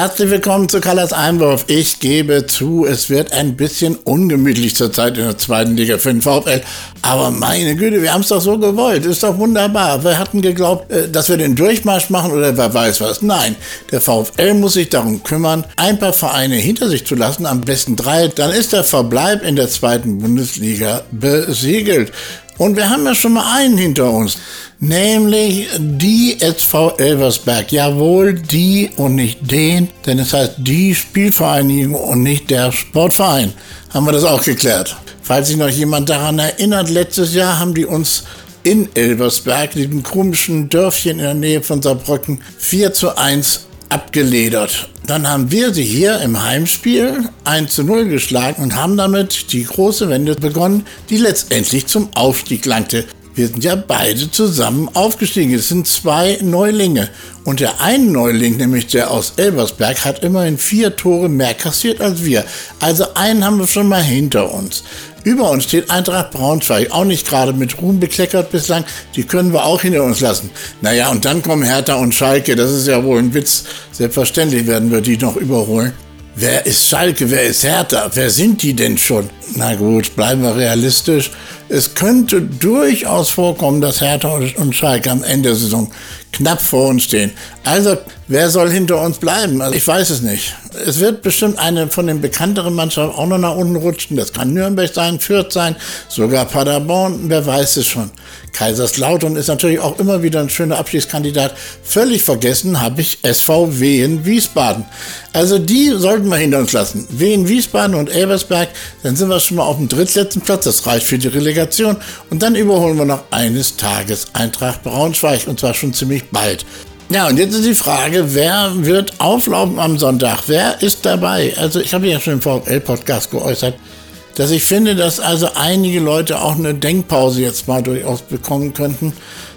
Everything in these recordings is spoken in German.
Herzlich willkommen zu Kallas Einwurf. Ich gebe zu, es wird ein bisschen ungemütlich zurzeit in der zweiten Liga für den VfL. Aber meine Güte, wir haben es doch so gewollt. Ist doch wunderbar. Wir hatten geglaubt, äh, dass wir den Durchmarsch machen oder wer weiß was. Nein, der VfL muss sich darum kümmern, ein paar Vereine hinter sich zu lassen, am besten drei. Dann ist der Verbleib in der zweiten Bundesliga besiegelt. Und wir haben ja schon mal einen hinter uns, nämlich die SV Elversberg. Jawohl, die und nicht den, denn es heißt die Spielvereinigung und nicht der Sportverein. Haben wir das auch geklärt. Falls sich noch jemand daran erinnert, letztes Jahr haben die uns in Elversberg, diesem komischen Dörfchen in der Nähe von Saarbrücken, 4 zu 1 abgeledert. Dann haben wir sie hier im Heimspiel 1 zu 0 geschlagen und haben damit die große Wende begonnen, die letztendlich zum Aufstieg langte. Wir sind ja beide zusammen aufgestiegen. Es sind zwei Neulinge. Und der eine Neuling, nämlich der aus Elversberg, hat immerhin vier Tore mehr kassiert als wir. Also einen haben wir schon mal hinter uns. Über uns steht Eintracht Braunschweig, auch nicht gerade mit Ruhm bekleckert bislang. Die können wir auch hinter uns lassen. Naja, und dann kommen Hertha und Schalke. Das ist ja wohl ein Witz. Selbstverständlich werden wir die noch überholen. Wer ist Schalke? Wer ist Hertha? Wer sind die denn schon? Na gut, bleiben wir realistisch. Es könnte durchaus vorkommen, dass Hertha und Schalke am Ende der Saison knapp vor uns stehen. Also, wer soll hinter uns bleiben? Also, ich weiß es nicht. Es wird bestimmt eine von den bekannteren Mannschaften auch noch nach unten rutschen. Das kann Nürnberg sein, Fürth sein, sogar Paderborn, wer weiß es schon. Kaiserslautern ist natürlich auch immer wieder ein schöner Abschiedskandidat. Völlig vergessen habe ich SV Wien Wiesbaden. Also die sollten wir hinter uns lassen. Wien Wiesbaden und Elversberg, dann sind wir schon mal auf dem drittletzten Platz. Das reicht für die Relegation. Und dann überholen wir noch eines Tages Eintracht Braunschweig und zwar schon ziemlich bald. Ja, und jetzt ist die Frage, wer wird auflaufen am Sonntag? Wer ist dabei? Also ich habe ja schon im VfL-Podcast geäußert, dass ich finde, dass also einige Leute auch eine Denkpause jetzt mal durchaus bekommen könnten.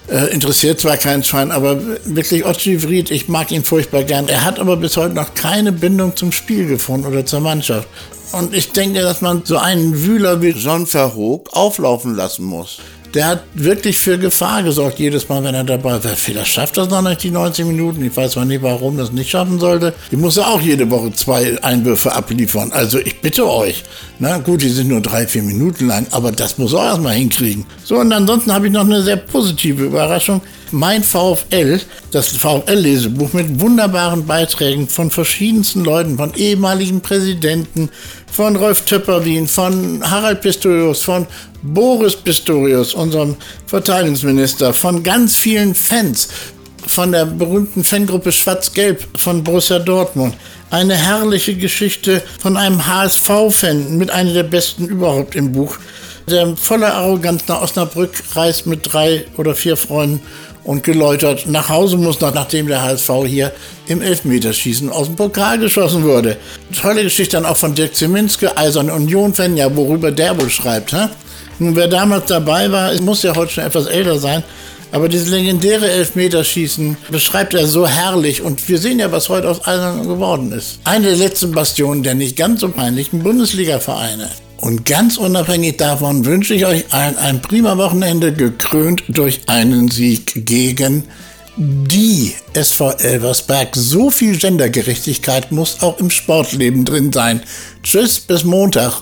Äh, interessiert zwar keinen Schwein, aber wirklich Otschi Vried, ich mag ihn furchtbar gern. Er hat aber bis heute noch keine Bindung zum Spiel gefunden oder zur Mannschaft. Und ich denke, dass man so einen Wühler wie John Verhoog auflaufen lassen muss der hat wirklich für Gefahr gesorgt, jedes Mal, wenn er dabei war. Vielleicht schafft das noch nicht die 90 Minuten. Ich weiß zwar nicht, warum das nicht schaffen sollte. Die muss er auch jede Woche zwei Einwürfe abliefern. Also ich bitte euch. Na gut, die sind nur drei, vier Minuten lang, aber das muss er erstmal hinkriegen. So, und ansonsten habe ich noch eine sehr positive Überraschung. Mein VfL, das VfL-Lesebuch mit wunderbaren Beiträgen von verschiedensten Leuten, von ehemaligen Präsidenten, von Rolf Töpperwien, von Harald Pistorius, von Boris Pistorius, unserem Verteidigungsminister, von ganz vielen Fans, von der berühmten Fangruppe Schwarz-Gelb von Borussia Dortmund. Eine herrliche Geschichte von einem HSV-Fan mit einer der besten überhaupt im Buch, der voller Arroganz nach Osnabrück reist mit drei oder vier Freunden und geläutert nach Hause muss, nachdem der HSV hier im Elfmeterschießen aus dem Pokal geschossen wurde. Tolle Geschichte dann auch von Dirk Zeminske, Eiserne Union-Fan, ja, worüber der wohl schreibt. Hä? Nun, wer damals dabei war, muss ja heute schon etwas älter sein, aber dieses legendäre Elfmeterschießen beschreibt er so herrlich und wir sehen ja, was heute aus Eisern geworden ist. Eine der letzten Bastionen der nicht ganz so peinlichen Bundesliga-Vereine. Und ganz unabhängig davon wünsche ich euch allen ein prima Wochenende, gekrönt durch einen Sieg gegen die SV Elversberg. So viel Gendergerechtigkeit muss auch im Sportleben drin sein. Tschüss, bis Montag.